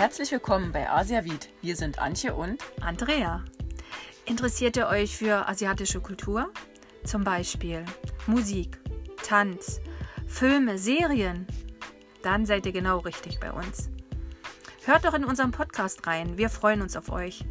Herzlich willkommen bei Asiavid. Wir sind Antje und Andrea. Interessiert ihr euch für asiatische Kultur? Zum Beispiel Musik, Tanz, Filme, Serien? Dann seid ihr genau richtig bei uns. Hört doch in unseren Podcast rein. Wir freuen uns auf euch.